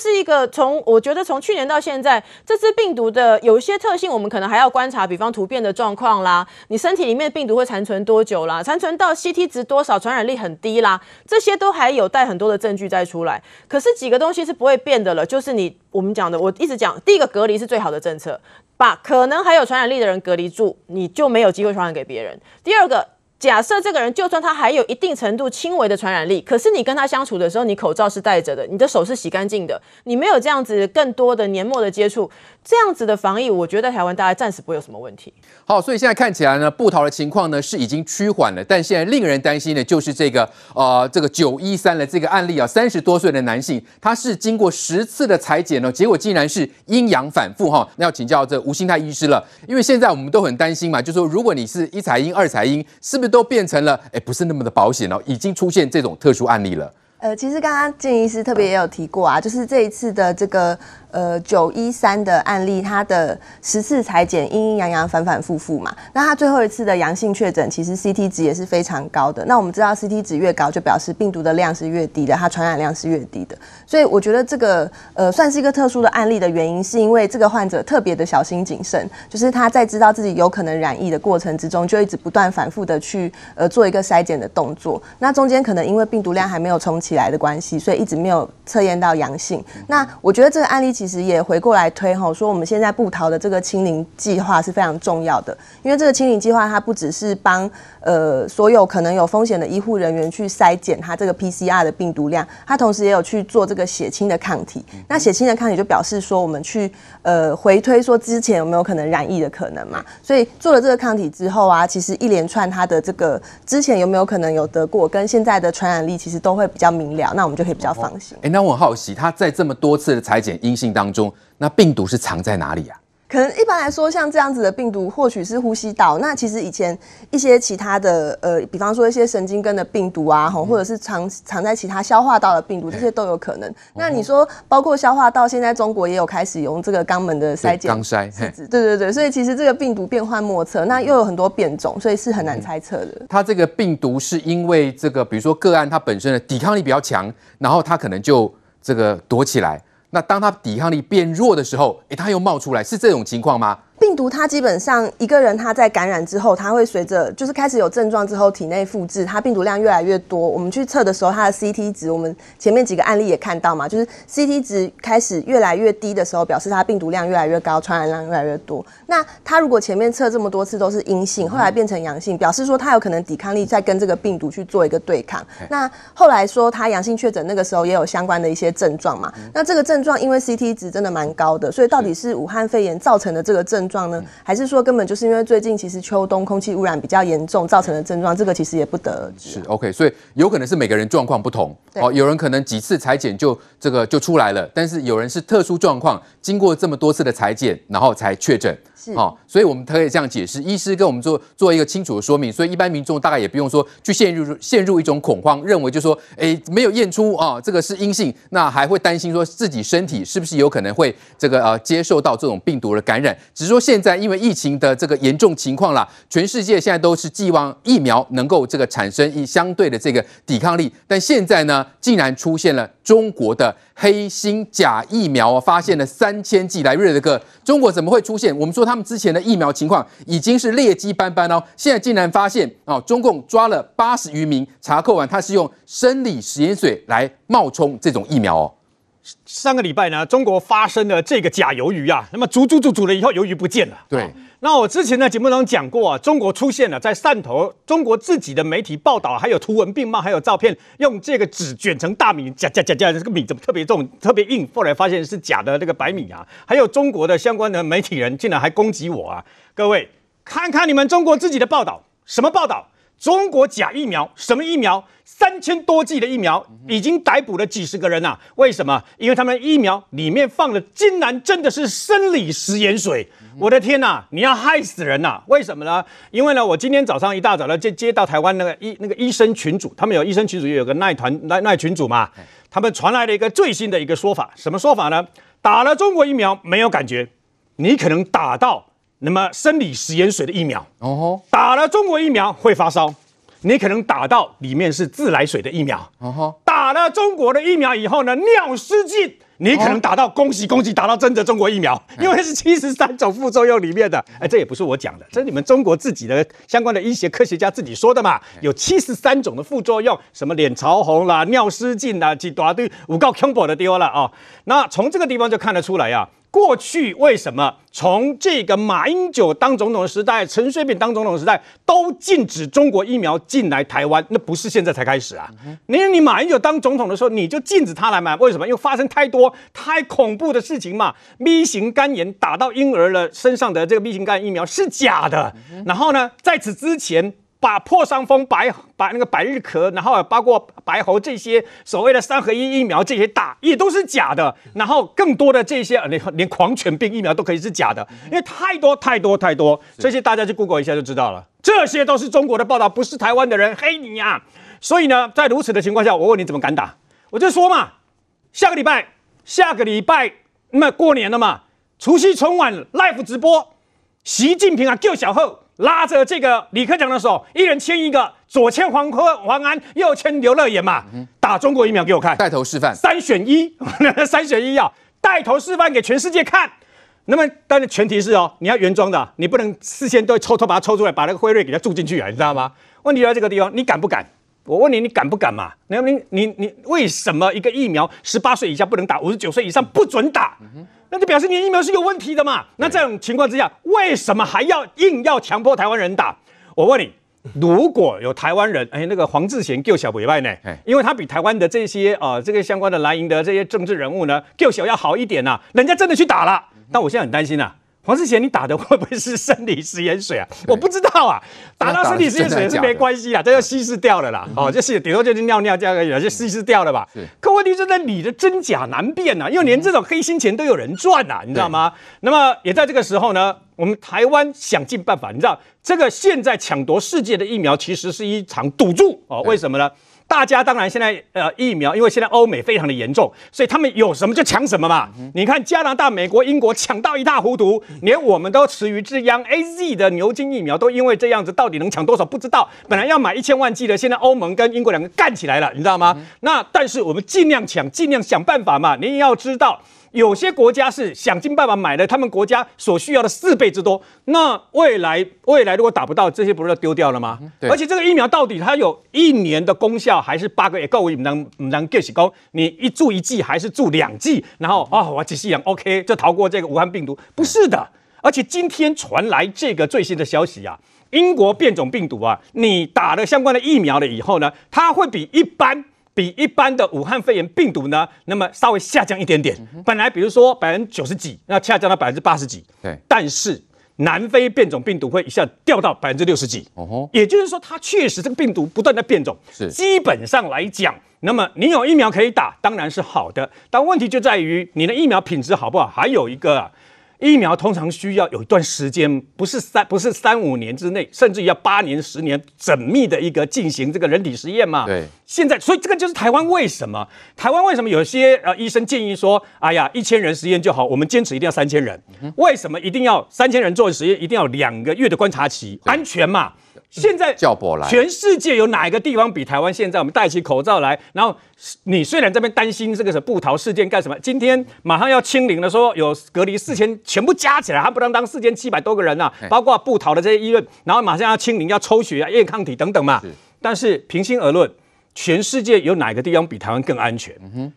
是一个从我觉得从去年到现在，这支病毒的有一些特性，我们可能还要观察，比方突变的状况啦，你身体里面的病毒会残存多久啦，残存到 CT 值多少，传染力很低啦，这些都还有带很多的证据再出来。可是几个东西是不会变的了，就是你我们讲的，我一直讲，第一个隔离是最好的政策，把可能还有传染力的人隔离住，你就没有机会传染给别人。第二个。假设这个人就算他还有一定程度轻微的传染力，可是你跟他相处的时候，你口罩是戴着的，你的手是洗干净的，你没有这样子更多的黏膜的接触，这样子的防疫，我觉得台湾大概暂时不会有什么问题。好，所以现在看起来呢，布桃的情况呢是已经趋缓了，但现在令人担心的就是这个呃这个九一三的这个案例啊，三十多岁的男性，他是经过十次的裁剪呢，结果竟然是阴阳反复哈。那要请教这吴兴泰医师了，因为现在我们都很担心嘛，就是说如果你是一彩阴二彩阴，是不是都变成了哎，不是那么的保险哦，已经出现这种特殊案例了。呃，其实刚刚建医师特别也有提过啊，就是这一次的这个。呃，九一三的案例，他的十次裁剪阴阴阳阳反反复复嘛，那他最后一次的阳性确诊，其实 CT 值也是非常高的。那我们知道 CT 值越高，就表示病毒的量是越低的，它传染量是越低的。所以我觉得这个呃算是一个特殊的案例的原因，是因为这个患者特别的小心谨慎，就是他在知道自己有可能染疫的过程之中，就一直不断反复的去呃做一个筛检的动作。那中间可能因为病毒量还没有冲起来的关系，所以一直没有测验到阳性。那我觉得这个案例。其实也回过来推吼，说我们现在布桃的这个清零计划是非常重要的，因为这个清零计划它不只是帮呃所有可能有风险的医护人员去筛检它这个 PCR 的病毒量，它同时也有去做这个血清的抗体。那血清的抗体就表示说我们去呃回推说之前有没有可能染疫的可能嘛？所以做了这个抗体之后啊，其实一连串它的这个之前有没有可能有得过，跟现在的传染力其实都会比较明了，那我们就可以比较放心。哎，那我很好奇，他在这么多次的裁剪阴性。当中，那病毒是藏在哪里啊？可能一般来说，像这样子的病毒，或许是呼吸道。那其实以前一些其他的，呃，比方说一些神经根的病毒啊，或者是藏藏在其他消化道的病毒，这些都有可能。那你说，包括消化道，现在中国也有开始用这个肛门的筛检，肛筛，对对对。所以其实这个病毒变幻莫测，那又有很多变种，所以是很难猜测的。它这个病毒是因为这个，比如说个案它本身的抵抗力比较强，然后它可能就这个躲起来。那当他抵抗力变弱的时候，诶，他又冒出来，是这种情况吗？病毒它基本上一个人他在感染之后，他会随着就是开始有症状之后，体内复制，它病毒量越来越多。我们去测的时候，它的 CT 值，我们前面几个案例也看到嘛，就是 CT 值开始越来越低的时候，表示它病毒量越来越高，传染量越来越多。那它如果前面测这么多次都是阴性，后来变成阳性，表示说它有可能抵抗力在跟这个病毒去做一个对抗。那后来说它阳性确诊那个时候也有相关的一些症状嘛。那这个症状因为 CT 值真的蛮高的，所以到底是武汉肺炎造成的这个症状呢？还是说根本就是因为最近其实秋冬空气污染比较严重造成的症状？这个其实也不得而知。是 OK，所以有可能是每个人状况不同。哦，有人可能几次裁剪就这个就出来了，但是有人是特殊状况，经过这么多次的裁剪，然后才确诊。是，哦，所以我们可以这样解释。医师跟我们做做一个清楚的说明，所以一般民众大概也不用说去陷入陷入一种恐慌，认为就是说，哎，没有验出啊，这个是阴性，那还会担心说自己身体是不是有可能会这个呃接受到这种病毒的感染。只是说现在因为疫情的这个严重情况啦，全世界现在都是寄望疫苗能够这个产生一相对的这个抵抗力，但现在呢，竟然出现了中国的黑心假疫苗，发现了三千剂来瑞德哥，中国怎么会出现？我们说他们之前的疫苗情况已经是劣迹斑斑哦，现在竟然发现哦，中共抓了八十余名，查扣完他是用生理食盐水来冒充这种疫苗哦。上个礼拜呢，中国发生了这个假鱿鱼啊，那么煮煮煮煮了以后，鱿鱼不见了。对。那我之前在节目中讲过啊，中国出现了在汕头，中国自己的媒体报道，还有图文并茂，还有照片，用这个纸卷成大米，假假假假，这个米怎么特别重、特别硬？后来发现是假的那个白米啊，还有中国的相关的媒体人竟然还攻击我啊！各位看看你们中国自己的报道，什么报道？中国假疫苗，什么疫苗？三千多剂的疫苗已经逮捕了几十个人呐、啊？为什么？因为他们疫苗里面放的竟然真的是生理食盐水！我的天呐，你要害死人呐、啊！为什么呢？因为呢，我今天早上一大早呢，就接到台湾那个医那个医生群组，他们有医生群组，有个耐团耐耐群组嘛，他们传来了一个最新的一个说法，什么说法呢？打了中国疫苗没有感觉，你可能打到。那么生理食盐水的疫苗，哦，打了中国疫苗会发烧，你可能打到里面是自来水的疫苗，哦，打了中国的疫苗以后呢，尿失禁，你可能打到恭喜恭喜，打到真的中国疫苗，因为是七十三种副作用里面的。哎，这也不是我讲的，这是你们中国自己的相关的医学科学家自己说的嘛。有七十三种的副作用，什么脸潮红啦、尿失禁啦，几大堆五告恐怖的丢了啊。那从这个地方就看得出来呀、啊。过去为什么从这个马英九当总统的时代，陈水扁当总统的时代，都禁止中国疫苗进来台湾？那不是现在才开始啊！你你马英九当总统的时候，你就禁止他来买，为什么？因为发生太多太恐怖的事情嘛。B 型肝炎打到婴儿的身上的这个 B 型肝炎疫苗是假的，然后呢，在此之前。把破伤风、白把那个百日咳，然后包括白喉这些所谓的三合一疫苗这些打也都是假的，然后更多的这些连连狂犬病疫苗都可以是假的，因为太多太多太多，这些大家去 Google 一下就知道了，这些都是中国的报道，不是台湾的人黑你呀、啊。所以呢，在如此的情况下，我问你怎么敢打？我就说嘛，下个礼拜，下个礼拜那么过年了嘛，除夕春晚 live 直播，习近平啊救小贺。拉着这个李克强的手，一人牵一个，左牵黄坤、黄安，右牵刘乐言嘛，打中国疫苗给我看，带头示范，三选一，三选一啊带头示范给全世界看。那么，但是前提是哦，你要原装的，你不能事先都抽，偷把它抽出来，把那个辉瑞给它注进去啊，你知道吗？问题在这个地方，你敢不敢？我问你，你敢不敢嘛？你你你你，为什么一个疫苗十八岁以下不能打，五十九岁以上不准打？那就表示你的疫苗是有问题的嘛？那这种情况之下，为什么还要硬要强迫台湾人打？我问你，如果有台湾人，哎，那个黄志贤救小委外呢？因为他比台湾的这些呃这个相关的蓝营的这些政治人物呢，救小要好一点呐、啊，人家真的去打了。但我现在很担心啊。黄世贤，你打的会不会是生理食盐水啊？我不知道啊，打到生理食盐水是没关系啊，这就稀释掉了啦。哦，就是顶多就是尿尿这样而已，就稀释掉了吧。可问题是在你的真假难辨呐，因为连这种黑心钱都有人赚呐，你知道吗？那么也在这个时候呢，我们台湾想尽办法，你知道这个现在抢夺世界的疫苗其实是一场赌注哦。为什么呢？大家当然现在呃疫苗，因为现在欧美非常的严重，所以他们有什么就抢什么嘛。你看加拿大、美国、英国抢到一塌糊涂，连我们都池鱼之殃。AZ 的牛津疫苗都因为这样子，到底能抢多少不知道。本来要买一千万剂的，现在欧盟跟英国两个干起来了，你知道吗？那但是我们尽量抢，尽量想办法嘛。你也要知道。有些国家是想尽办法买了他们国家所需要的四倍之多，那未来未来如果打不到，这些不是要丢掉了吗？而且这个疫苗到底它有一年的功效，还是八个月够？不能不能给起功？你一注一剂还是注两剂？然后啊、哦，我仔细想，OK，就逃过这个武汉病毒？不是的。而且今天传来这个最新的消息啊，英国变种病毒啊，你打了相关的疫苗了以后呢，它会比一般。比一般的武汉肺炎病毒呢，那么稍微下降一点点。本来比如说百分之九十几，那下降到百分之八十几。对，但是南非变种病毒会一下掉到百分之六十几。哦吼，也就是说它确实这个病毒不断在变种。是，基本上来讲，那么你有疫苗可以打，当然是好的。但问题就在于你的疫苗品质好不好？还有一个啊。疫苗通常需要有一段时间，不是三不是三五年之内，甚至于要八年十年，缜密的一个进行这个人体实验嘛。对。现在，所以这个就是台湾为什么？台湾为什么有些呃医生建议说，哎呀，一千人实验就好，我们坚持一定要三千人。为什么一定要三千人做实验？一定要两个月的观察期，安全嘛？现在全世界有哪一个地方比台湾？现在我们戴起口罩来，然后你虽然这边担心这个是布桃事件干什么？今天马上要清零的说，有隔离四千，全部加起来还不能当四千七百多个人啊，包括布桃的这些医院，然后马上要清零，要抽血啊，验抗体等等嘛。但是平心而论。全世界有哪个地方比台湾更安全？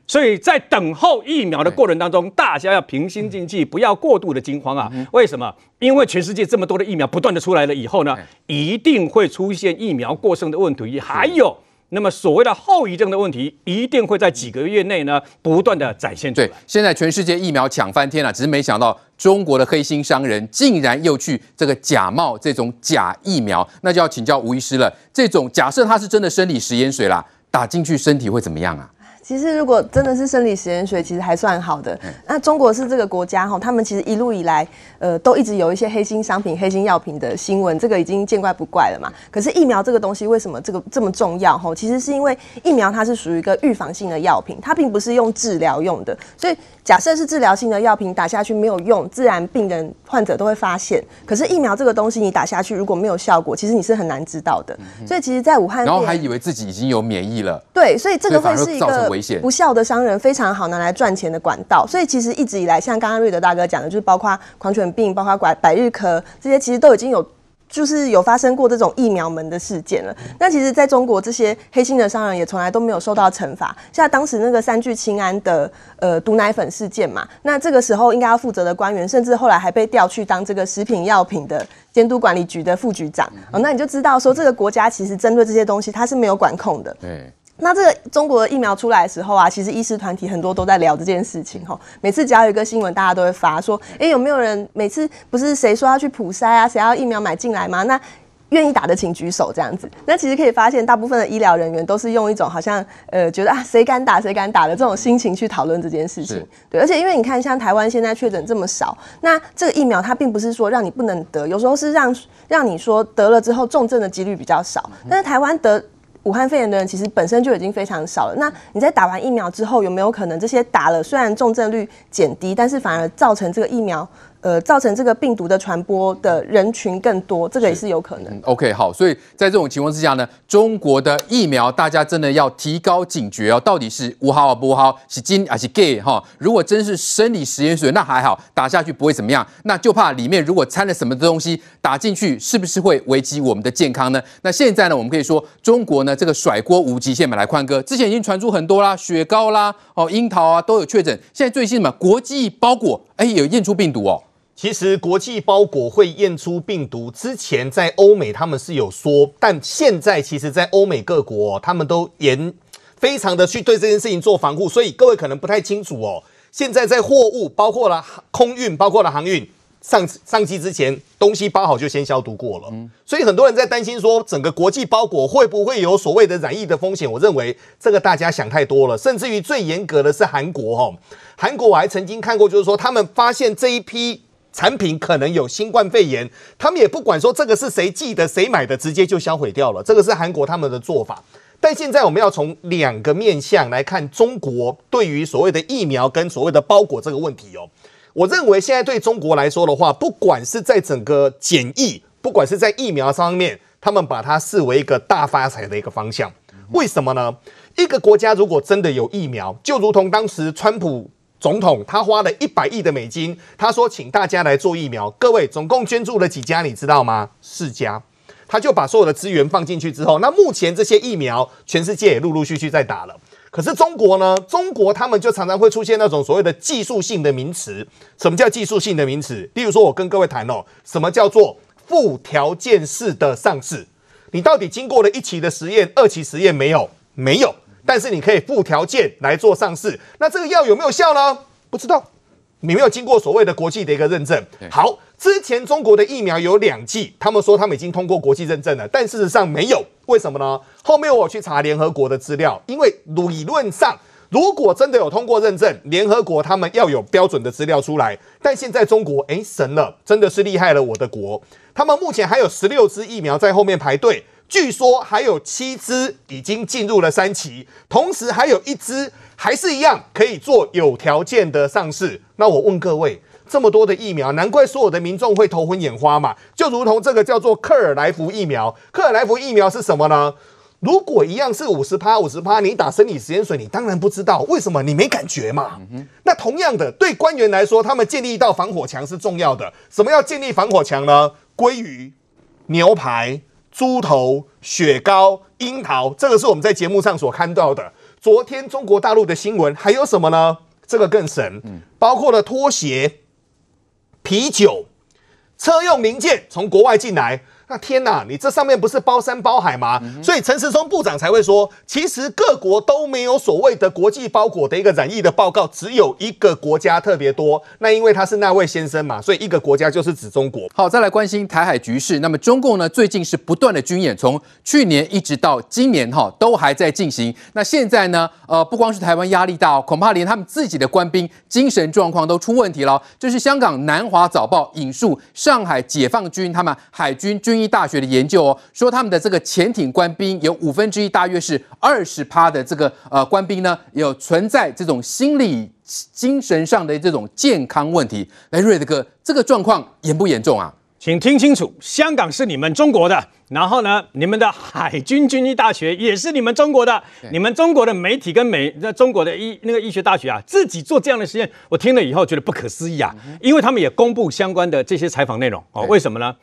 所以在等候疫苗的过程当中，大家要平心静气，不要过度的惊慌啊！为什么？因为全世界这么多的疫苗不断的出来了以后呢，一定会出现疫苗过剩的问题，还有。那么所谓的后遗症的问题，一定会在几个月内呢，不断的展现出来。对，现在全世界疫苗抢翻天了，只是没想到中国的黑心商人竟然又去这个假冒这种假疫苗，那就要请教吴医师了。这种假设它是真的生理食盐水啦，打进去身体会怎么样啊？其实，如果真的是生理实验水，其实还算好的。那中国是这个国家哈，他们其实一路以来，呃，都一直有一些黑心商品、黑心药品的新闻，这个已经见怪不怪了嘛。可是疫苗这个东西为什么这个这么重要哈？其实是因为疫苗它是属于一个预防性的药品，它并不是用治疗用的。所以假设是治疗性的药品打下去没有用，自然病人患者都会发现。可是疫苗这个东西你打下去如果没有效果，其实你是很难知道的。所以其实，在武汉，然后还以为自己已经有免疫了。对，所以这个会是一个。危险。不孝的商人非常好拿来赚钱的管道，所以其实一直以来，像刚刚瑞德大哥讲的，就是包括狂犬病，包括百百日咳这些，其实都已经有。就是有发生过这种疫苗门的事件了。那其实在中国，这些黑心的商人也从来都没有受到惩罚。像当时那个三聚氰胺的呃毒奶粉事件嘛，那这个时候应该要负责的官员，甚至后来还被调去当这个食品药品的监督管理局的副局长。哦，那你就知道说这个国家其实针对这些东西，它是没有管控的。对。那这个中国的疫苗出来的时候啊，其实医师团体很多都在聊这件事情吼。每次只要有一个新闻，大家都会发说，哎、欸，有没有人每次不是谁说要去普筛啊，谁要疫苗买进来吗？那愿意打的请举手这样子。那其实可以发现，大部分的医疗人员都是用一种好像呃觉得啊谁敢打谁敢打的这种心情去讨论这件事情。对，而且因为你看，像台湾现在确诊这么少，那这个疫苗它并不是说让你不能得，有时候是让让你说得了之后重症的几率比较少。但是台湾得。武汉肺炎的人其实本身就已经非常少了。那你在打完疫苗之后，有没有可能这些打了虽然重症率减低，但是反而造成这个疫苗？呃，造成这个病毒的传播的人群更多，这个也是有可能。嗯，OK，好，所以在这种情况之下呢，中国的疫苗大家真的要提高警觉哦，到底是无好啊不好，是金还是 gay 哈？如果真是生理实验水，那还好，打下去不会怎么样。那就怕里面如果掺了什么东西打进去，是不是会危及我们的健康呢？那现在呢，我们可以说中国呢这个甩锅无极限嘛，来宽哥，之前已经传出很多啦，雪糕啦，哦，樱桃啊都有确诊，现在最新什么，国际包裹哎有验出病毒哦。其实国际包裹会验出病毒，之前在欧美他们是有说，但现在其实，在欧美各国他们都严非常的去对这件事情做防护，所以各位可能不太清楚哦。现在在货物包括了空运，包括了航运上上机之前，东西包好就先消毒过了。所以很多人在担心说，整个国际包裹会不会有所谓的染疫的风险？我认为这个大家想太多了。甚至于最严格的是韩国哈，韩国我还曾经看过，就是说他们发现这一批。产品可能有新冠肺炎，他们也不管说这个是谁寄的、谁买的，直接就销毁掉了。这个是韩国他们的做法。但现在我们要从两个面向来看中国对于所谓的疫苗跟所谓的包裹这个问题哦。我认为现在对中国来说的话，不管是在整个检疫，不管是在疫苗上面，他们把它视为一个大发财的一个方向。为什么呢？一个国家如果真的有疫苗，就如同当时川普。总统他花了一百亿的美金，他说请大家来做疫苗。各位总共捐助了几家？你知道吗？四家。他就把所有的资源放进去之后，那目前这些疫苗全世界也陆陆续续在打了。可是中国呢？中国他们就常常会出现那种所谓的技术性的名词。什么叫技术性的名词？例如说，我跟各位谈哦，什么叫做附条件式的上市？你到底经过了一期的实验、二期实验没有？没有。但是你可以附条件来做上市，那这个药有没有效呢？不知道，你没有经过所谓的国际的一个认证。好，之前中国的疫苗有两剂，他们说他们已经通过国际认证了，但事实上没有，为什么呢？后面我去查联合国的资料，因为理论上如果真的有通过认证，联合国他们要有标准的资料出来，但现在中国诶神了，真的是厉害了我的国，他们目前还有十六支疫苗在后面排队。据说还有七支已经进入了三期，同时还有一支还是一样可以做有条件的上市。那我问各位，这么多的疫苗，难怪所有的民众会头昏眼花嘛？就如同这个叫做克尔莱福疫苗，克尔来福疫苗是什么呢？如果一样是五十趴五十趴，你打生理食盐水，你当然不知道为什么你没感觉嘛。那同样的，对官员来说，他们建立一道防火墙是重要的。什么要建立防火墙呢？鲑鱼、牛排。猪头、雪糕、樱桃，这个是我们在节目上所看到的。昨天中国大陆的新闻还有什么呢？这个更神，包括了拖鞋、啤酒、车用零件从国外进来。那天呐，你这上面不是包山包海吗？所以陈时中部长才会说，其实各国都没有所谓的国际包裹的一个染疫的报告，只有一个国家特别多。那因为他是那位先生嘛，所以一个国家就是指中国。好，再来关心台海局势。那么中共呢，最近是不断的军演，从去年一直到今年哈，都还在进行。那现在呢，呃，不光是台湾压力大，恐怕连他们自己的官兵精神状况都出问题了。这是香港南华早报引述上海解放军他们海军军。军医大学的研究哦，说他们的这个潜艇官兵有五分之一，大约是二十趴的这个呃官兵呢，有存在这种心理精神上的这种健康问题。来，瑞德哥，这个状况严不严重啊？请听清楚，香港是你们中国的，然后呢，你们的海军军医大学也是你们中国的，你们中国的媒体跟美那中国的医那个医学大学啊，自己做这样的实验，我听了以后觉得不可思议啊，因为他们也公布相关的这些采访内容哦，为什么呢？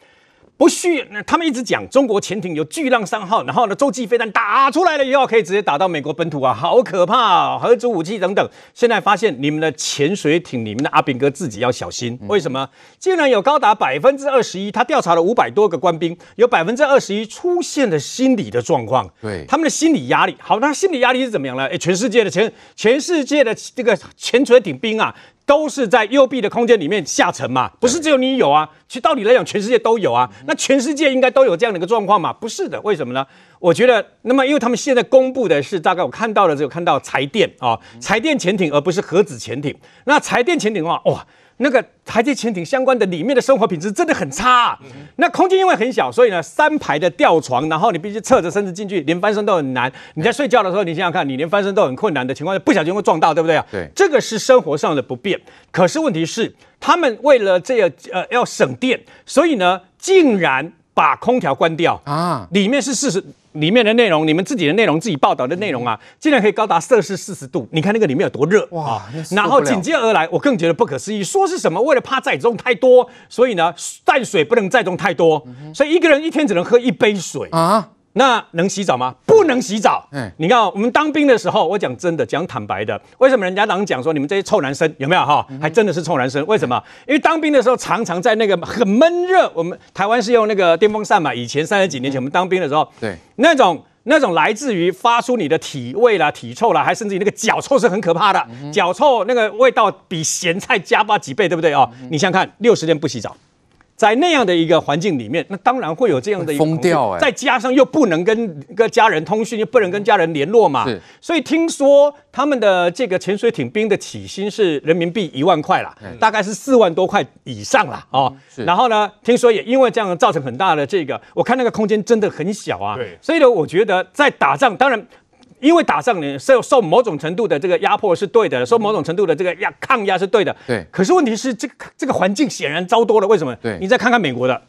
不续，他们一直讲中国潜艇有巨浪三号，然后呢，洲际飞弹打出来了以后，可以直接打到美国本土啊，好可怕啊，核子武器等等。现在发现你们的潜水艇里面的阿炳哥自己要小心，为什么？竟然有高达百分之二十一，他调查了五百多个官兵，有百分之二十一出现了心理的状况，对，他们的心理压力。好，那心理压力是怎么样呢？哎，全世界的全全世界的这个潜水艇兵啊。都是在右臂的空间里面下沉嘛，不是只有你有啊，其实道理来讲，全世界都有啊。那全世界应该都有这样的一个状况嘛？不是的，为什么呢？我觉得，那么因为他们现在公布的是大概我看到的只有看到柴电啊，柴电潜艇，而不是核子潜艇。那柴电潜艇的话，哇。那个海底潜艇相关的里面的生活品质真的很差啊。那空间因为很小，所以呢，三排的吊床，然后你必须侧着身子进去，连翻身都很难。你在睡觉的时候，你想想看，你连翻身都很困难的情况下，不小心会撞到，对不对啊？对，这个是生活上的不便。可是问题是，他们为了这个呃要省电，所以呢，竟然把空调关掉啊，里面是四十。里面的内容，你们自己的内容，自己报道的内容啊，竟然可以高达摄氏四十度，你看那个里面有多热哇！啊、然后紧接而来，我更觉得不可思议，说是什么？为了怕载重太多，所以呢，淡水不能载重太多，所以一个人一天只能喝一杯水啊。那能洗澡吗？不能洗澡。嗯，你看我们当兵的时候，我讲真的，讲坦白的，为什么人家常讲说你们这些臭男生有没有哈？还真的是臭男生。为什么？因为当兵的时候常常在那个很闷热，我们台湾是用那个电风扇嘛。以前三十几年前我们当兵的时候，对，那种那种来自于发出你的体味啦、体臭啦，还甚至于那个脚臭是很可怕的。脚臭那个味道比咸菜加不几倍，对不对哦？你想想看，六十天不洗澡。在那样的一个环境里面，那当然会有这样的一个疯掉，再加上又不能跟跟家人通讯，又不能跟家人联络嘛，所以听说他们的这个潜水艇兵的起薪是人民币一万块啦，大概是四万多块以上啦。哦。然后呢，听说也因为这样造成很大的这个，我看那个空间真的很小啊，所以呢，我觉得在打仗，当然。因为打仗你，受受某种程度的这个压迫是对的，受某种程度的这个压抗压是对的。对。可是问题是，这个这个环境显然糟多了。为什么？对。你再看看美国的，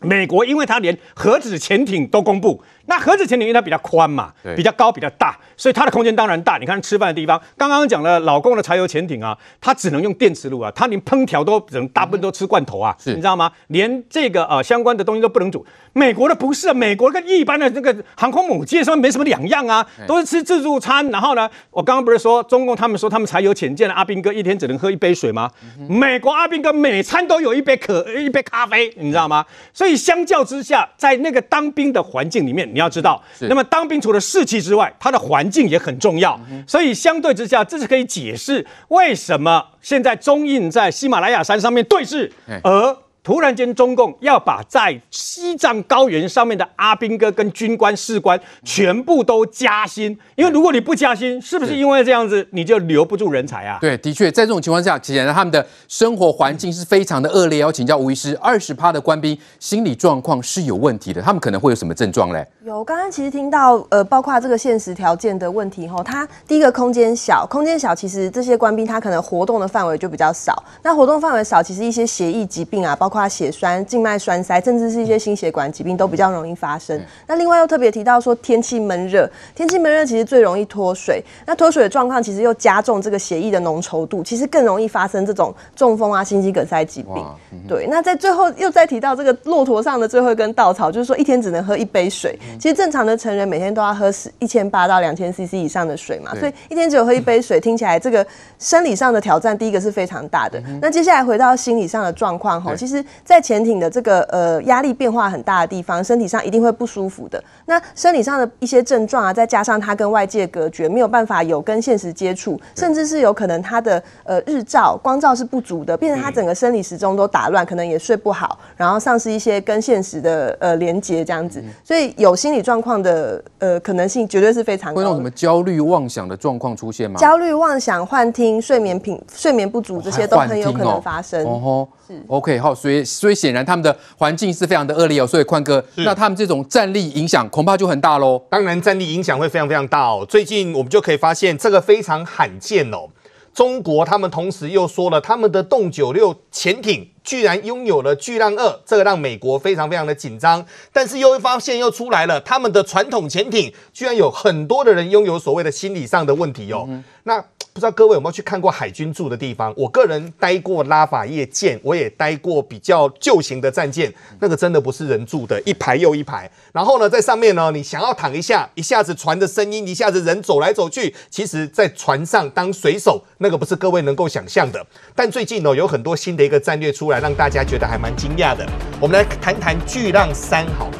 美国因为它连核子潜艇都公布。那核子潜艇因为它比较宽嘛，比较高比较大，所以它的空间当然大。你看吃饭的地方，刚刚讲了老公的柴油潜艇啊，它只能用电磁炉啊，它连烹调都只能大部分都吃罐头啊，你知道吗？连这个呃相关的东西都不能煮。美国的不是啊，美国跟一般的那个航空母舰上面没什么两样啊，都是吃自助餐。然后呢，我刚刚不是说中共他们说他们柴油潜舰的阿兵哥一天只能喝一杯水吗？美国阿兵哥每餐都有一杯可一杯咖啡，你知道吗？所以相较之下，在那个当兵的环境里面，你要知道，那么当兵除了士气之外，它的环境也很重要。所以相对之下，这是可以解释为什么现在中印在喜马拉雅山上面对峙，而。突然间，中共要把在西藏高原上面的阿兵哥跟军官士官全部都加薪，因为如果你不加薪，是不是因为这样子你就留不住人才啊？对，的确，在这种情况下，显然他们的生活环境是非常的恶劣。要请教吴医师，二十趴的官兵心理状况是有问题的，他们可能会有什么症状嘞？有，刚刚其实听到，呃，包括这个现实条件的问题吼，他第一个空间小，空间小，其实这些官兵他可能活动的范围就比较少。那活动范围少，其实一些协议疾病啊，包括血栓、静脉栓塞，甚至是一些心血管疾病都比较容易发生。那另外又特别提到说，天气闷热，天气闷热其实最容易脱水。那脱水的状况其实又加重这个血液的浓稠度，其实更容易发生这种中风啊、心肌梗塞疾病。嗯、对，那在最后又再提到这个骆驼上的最后一根稻草，就是说一天只能喝一杯水。其实正常的成人每天都要喝十一千八到两千 CC 以上的水嘛，所以一天只有喝一杯水，听起来这个生理上的挑战，第一个是非常大的。那接下来回到心理上的状况哈，其实，在潜艇的这个呃压力变化很大的地方，身体上一定会不舒服的。那生理上的一些症状啊，再加上他跟外界隔绝，没有办法有跟现实接触，甚至是有可能他的呃日照光照是不足的，变成他整个生理时钟都打乱，可能也睡不好，然后丧失一些跟现实的呃连接这样子。所以有心理状况的呃可能性绝对是非常。会有什么焦虑妄想的状况出现吗？焦虑妄想、幻听、睡眠品、睡眠不足这些都很有可能发生。哦吼，是 OK 好，所以所以显然他们的环境是非常的恶劣哦。所以宽哥，那他们这种战力影响恐怕就很大喽。当然，战力影响会非常非常大哦。最近我们就可以发现这个非常罕见哦。中国他们同时又说了，他们的洞九六潜艇居然拥有了巨浪二，这个让美国非常非常的紧张。但是又发现又出来了，他们的传统潜艇居然有很多的人拥有所谓的心理上的问题哦。嗯、那。不知道各位有没有去看过海军住的地方？我个人待过拉法叶舰，我也待过比较旧型的战舰，那个真的不是人住的，一排又一排。然后呢，在上面呢，你想要躺一下，一下子船的声音，一下子人走来走去，其实，在船上当水手，那个不是各位能够想象的。但最近呢，有很多新的一个战略出来，让大家觉得还蛮惊讶的。我们来谈谈巨浪三好，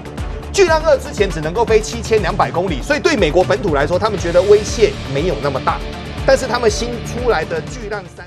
巨浪二之前只能够飞七千两百公里，所以对美国本土来说，他们觉得威胁没有那么大。但是他们新出来的巨浪三。